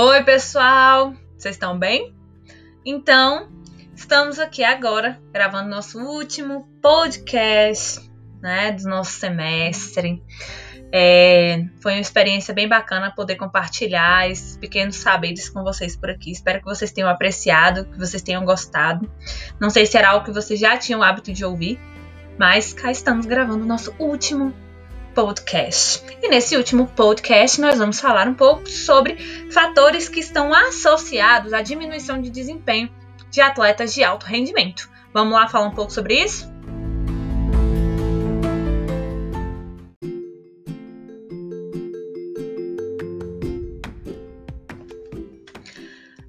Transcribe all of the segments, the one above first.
Oi, pessoal! Vocês estão bem? Então, estamos aqui agora gravando nosso último podcast né, do nosso semestre. É, foi uma experiência bem bacana poder compartilhar esses pequenos saberes com vocês por aqui. Espero que vocês tenham apreciado, que vocês tenham gostado. Não sei se era algo que vocês já tinham o hábito de ouvir, mas cá estamos gravando o nosso último podcast. E nesse último podcast nós vamos falar um pouco sobre fatores que estão associados à diminuição de desempenho de atletas de alto rendimento. Vamos lá falar um pouco sobre isso?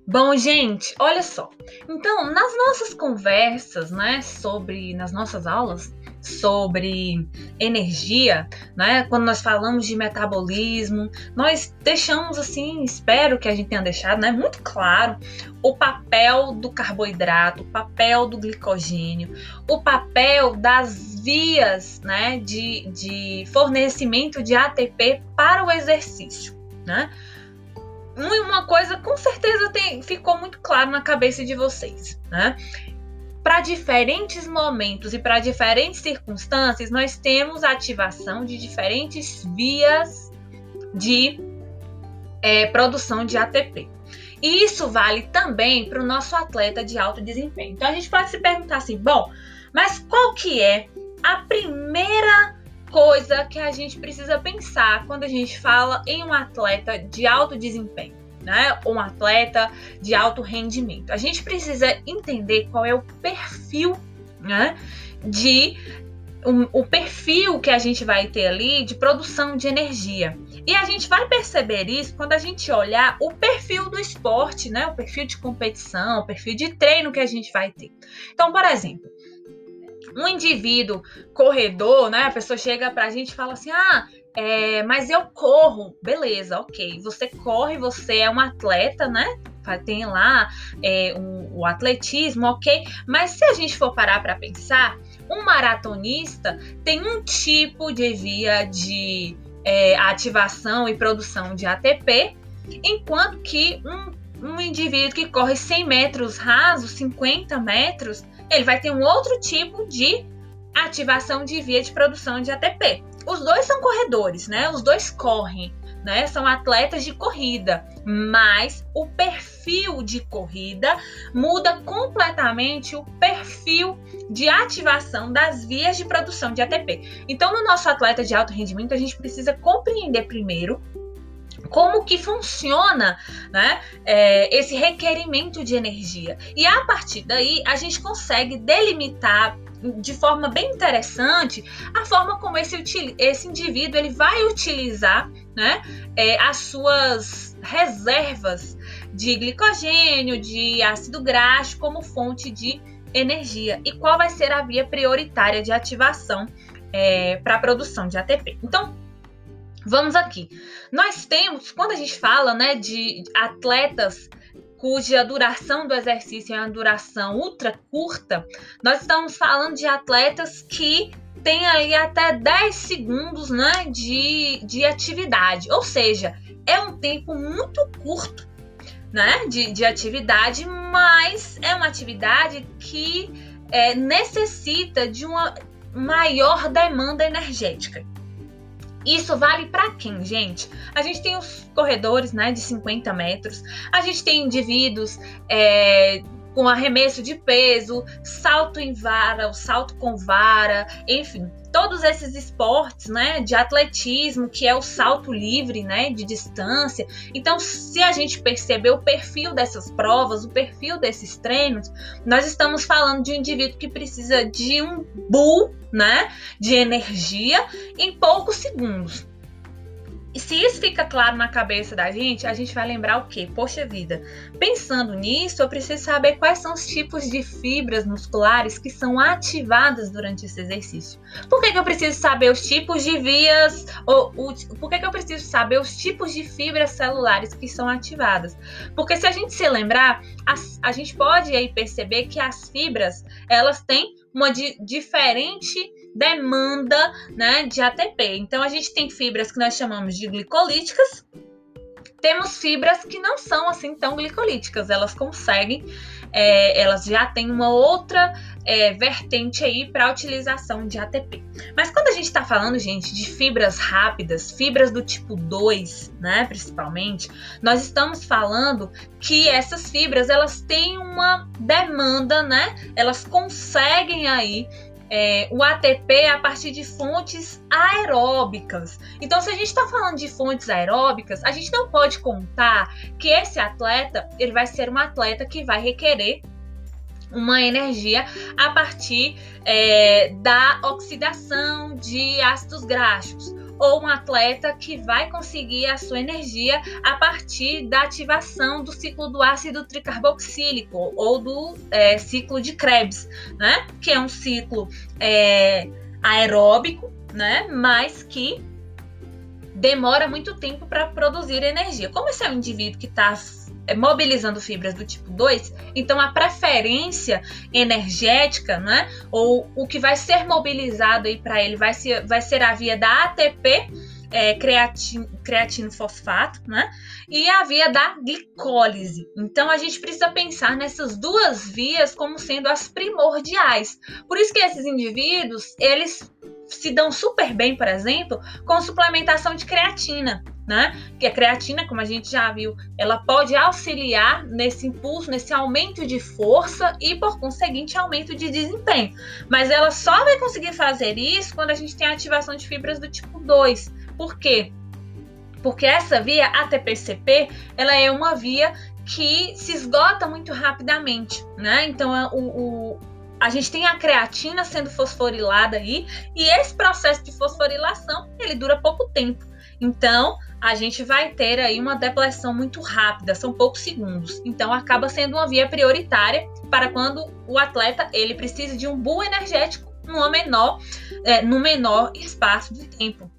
Bom, gente, olha só. Então, nas nossas conversas, né, sobre nas nossas aulas, sobre energia, né? Quando nós falamos de metabolismo, nós deixamos assim, espero que a gente tenha deixado, né, muito claro o papel do carboidrato, o papel do glicogênio, o papel das vias, né, de, de fornecimento de ATP para o exercício, né? Uma coisa com certeza tem, ficou muito claro na cabeça de vocês, né? Para diferentes momentos e para diferentes circunstâncias, nós temos ativação de diferentes vias de é, produção de ATP. E isso vale também para o nosso atleta de alto desempenho. Então a gente pode se perguntar assim, bom, mas qual que é a primeira coisa que a gente precisa pensar quando a gente fala em um atleta de alto desempenho? Né, um atleta de alto rendimento. A gente precisa entender qual é o perfil, né, de um, o perfil que a gente vai ter ali de produção de energia. E a gente vai perceber isso quando a gente olhar o perfil do esporte, né, o perfil de competição, o perfil de treino que a gente vai ter. Então, por exemplo, um indivíduo corredor, né? A pessoa chega pra gente e fala assim: ah, é, mas eu corro, beleza, ok. Você corre, você é um atleta, né? Tem lá é, o atletismo, ok. Mas se a gente for parar para pensar, um maratonista tem um tipo de via de é, ativação e produção de ATP, enquanto que um, um indivíduo que corre 100 metros rasos, 50 metros, ele vai ter um outro tipo de ativação de via de produção de ATP. Os dois são corredores, né? Os dois correm, né? São atletas de corrida, mas o perfil de corrida muda completamente o perfil de ativação das vias de produção de ATP. Então, no nosso atleta de alto rendimento, a gente precisa compreender primeiro como que funciona né, é, esse requerimento de energia. E a partir daí a gente consegue delimitar de forma bem interessante a forma como esse, esse indivíduo ele vai utilizar né, é, as suas reservas de glicogênio, de ácido graxo como fonte de energia e qual vai ser a via prioritária de ativação é, para a produção de ATP. Então, vamos aqui. Nós temos, quando a gente fala né, de atletas cuja duração do exercício é uma duração ultra curta, nós estamos falando de atletas que têm ali até 10 segundos né, de, de atividade, ou seja, é um tempo muito curto né, de, de atividade, mas é uma atividade que é, necessita de uma maior demanda energética. Isso vale para quem, gente? A gente tem os corredores, né, de 50 metros. A gente tem indivíduos é, com arremesso de peso, salto em vara, o salto com vara, enfim, todos esses esportes, né, de atletismo, que é o salto livre, né, de distância. Então, se a gente perceber o perfil dessas provas, o perfil desses treinos, nós estamos falando de um indivíduo que precisa de um bull, né, de energia em poucos segundos. Se isso fica claro na cabeça da gente, a gente vai lembrar o quê? Poxa vida, pensando nisso, eu preciso saber quais são os tipos de fibras musculares que são ativadas durante esse exercício. Por que, que eu preciso saber os tipos de vias, ou, ou por que, que eu preciso saber os tipos de fibras celulares que são ativadas? Porque se a gente se lembrar, a, a gente pode aí perceber que as fibras, elas têm uma di diferente demanda né, de ATP. Então, a gente tem fibras que nós chamamos de glicolíticas temos fibras que não são assim tão glicolíticas, elas conseguem, é, elas já têm uma outra é, vertente aí para a utilização de ATP. Mas quando a gente está falando, gente, de fibras rápidas, fibras do tipo 2, né, principalmente, nós estamos falando que essas fibras elas têm uma demanda, né? Elas conseguem aí é, o ATP a partir de fontes aeróbicas. Então, se a gente está falando de fontes aeróbicas, a gente não pode contar que esse atleta ele vai ser um atleta que vai requerer uma energia a partir é, da oxidação de ácidos graxos ou um atleta que vai conseguir a sua energia a partir da ativação do ciclo do ácido tricarboxílico ou do é, ciclo de Krebs, né? Que é um ciclo é, aeróbico, né? Mas que demora muito tempo para produzir energia. Como esse é um indivíduo que está mobilizando fibras do tipo 2, então a preferência energética, né, ou o que vai ser mobilizado aí para ele vai ser, vai ser a via da ATP, é, creatino fosfato, né? E a via da glicólise. Então a gente precisa pensar nessas duas vias como sendo as primordiais. Por isso que esses indivíduos, eles se dão super bem, por exemplo, com suplementação de creatina né? Que a creatina, como a gente já viu, ela pode auxiliar nesse impulso, nesse aumento de força e, por conseguinte, aumento de desempenho. Mas ela só vai conseguir fazer isso quando a gente tem a ativação de fibras do tipo 2. Por quê? Porque essa via ATP-CP, ela é uma via que se esgota muito rapidamente, né? Então, o, o, a gente tem a creatina sendo fosforilada aí, e esse processo de fosforilação, ele dura pouco tempo. Então, a gente vai ter aí uma depleção muito rápida, são poucos segundos. Então, acaba sendo uma via prioritária para quando o atleta ele precisa de um bom energético no menor, é, no menor espaço de tempo.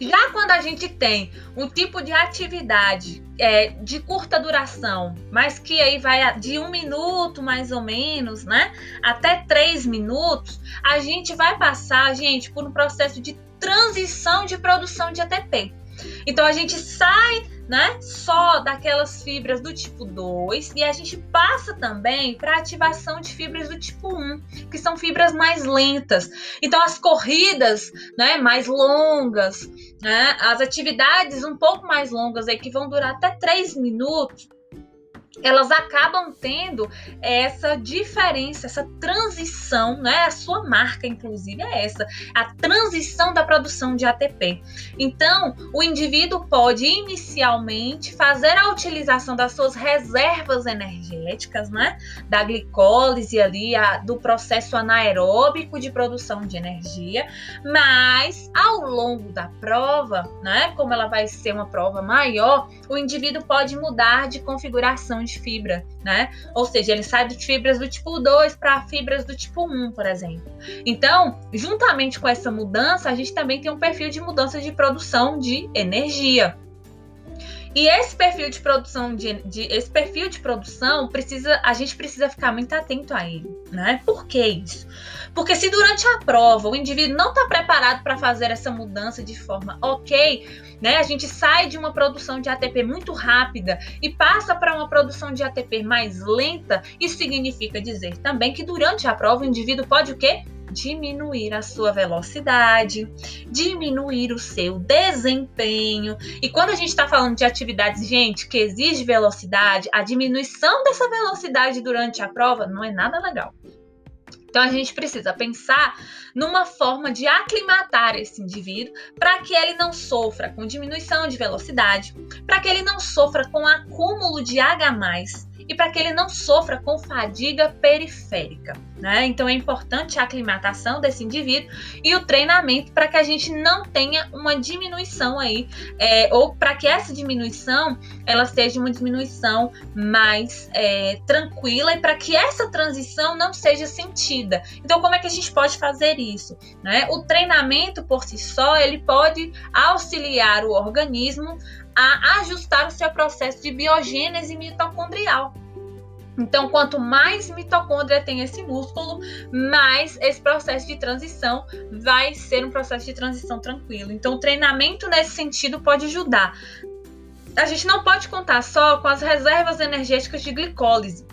Já quando a gente tem um tipo de atividade é, de curta duração, mas que aí vai de um minuto mais ou menos, né? Até três minutos, a gente vai passar, gente, por um processo de transição de produção de ATP. Então a gente sai né, só daquelas fibras do tipo 2 e a gente passa também para ativação de fibras do tipo 1, que são fibras mais lentas. Então as corridas, né, mais longas, né, as atividades um pouco mais longas aí que vão durar até 3 minutos, elas acabam tendo essa diferença, essa transição, né? A sua marca, inclusive, é essa, a transição da produção de ATP. Então, o indivíduo pode inicialmente fazer a utilização das suas reservas energéticas, né? Da glicólise ali, a, do processo anaeróbico de produção de energia, mas ao longo da prova, né? Como ela vai ser uma prova maior, o indivíduo pode mudar de configuração de fibra, né? Ou seja, ele sai de fibras do tipo 2 para fibras do tipo 1, por exemplo. Então, juntamente com essa mudança, a gente também tem um perfil de mudança de produção de energia. E esse perfil de produção de, de, esse perfil de produção precisa a gente precisa ficar muito atento a ele, né? Por que isso? Porque se durante a prova o indivíduo não está preparado para fazer essa mudança de forma ok, né? A gente sai de uma produção de ATP muito rápida e passa para uma produção de ATP mais lenta. Isso significa dizer também que durante a prova o indivíduo pode o quê? diminuir a sua velocidade, diminuir o seu desempenho. E quando a gente está falando de atividades, gente, que exige velocidade, a diminuição dessa velocidade durante a prova não é nada legal. Então a gente precisa pensar numa forma de aclimatar esse indivíduo para que ele não sofra com diminuição de velocidade, para que ele não sofra com acúmulo de H+, e para que ele não sofra com fadiga periférica. Né? Então é importante a aclimatação desse indivíduo e o treinamento para que a gente não tenha uma diminuição aí, é, ou para que essa diminuição ela seja uma diminuição mais é, tranquila e para que essa transição não seja sentida. Então como é que a gente pode fazer isso? Né? O treinamento por si só ele pode auxiliar o organismo a ajustar o seu processo de biogênese mitocondrial. Então, quanto mais mitocôndria tem esse músculo, mais esse processo de transição vai ser um processo de transição tranquilo. Então, o treinamento nesse sentido pode ajudar a gente não pode contar só com as reservas energéticas de glicólise.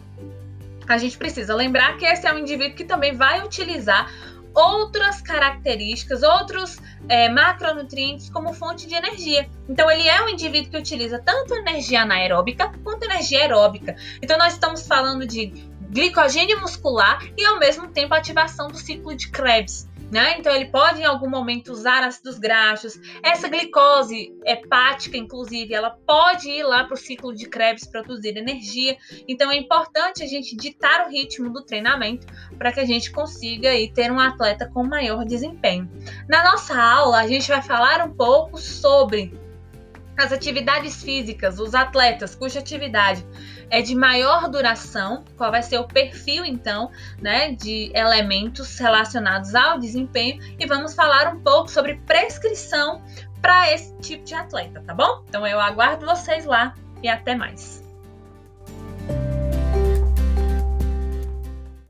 A gente precisa lembrar que esse é um indivíduo que também vai utilizar outras características, outros é, macronutrientes como fonte de energia. Então, ele é um indivíduo que utiliza tanto energia anaeróbica quanto energia aeróbica. Então, nós estamos falando de glicogênio muscular e, ao mesmo tempo, ativação do ciclo de Krebs. Né? Então ele pode em algum momento usar ácidos graxos. Essa glicose hepática, inclusive, ela pode ir lá para o ciclo de Krebs produzir energia. Então é importante a gente ditar o ritmo do treinamento para que a gente consiga aí, ter um atleta com maior desempenho. Na nossa aula a gente vai falar um pouco sobre as atividades físicas, os atletas cuja atividade é de maior duração, qual vai ser o perfil então, né, de elementos relacionados ao desempenho e vamos falar um pouco sobre prescrição para esse tipo de atleta, tá bom? Então eu aguardo vocês lá e até mais.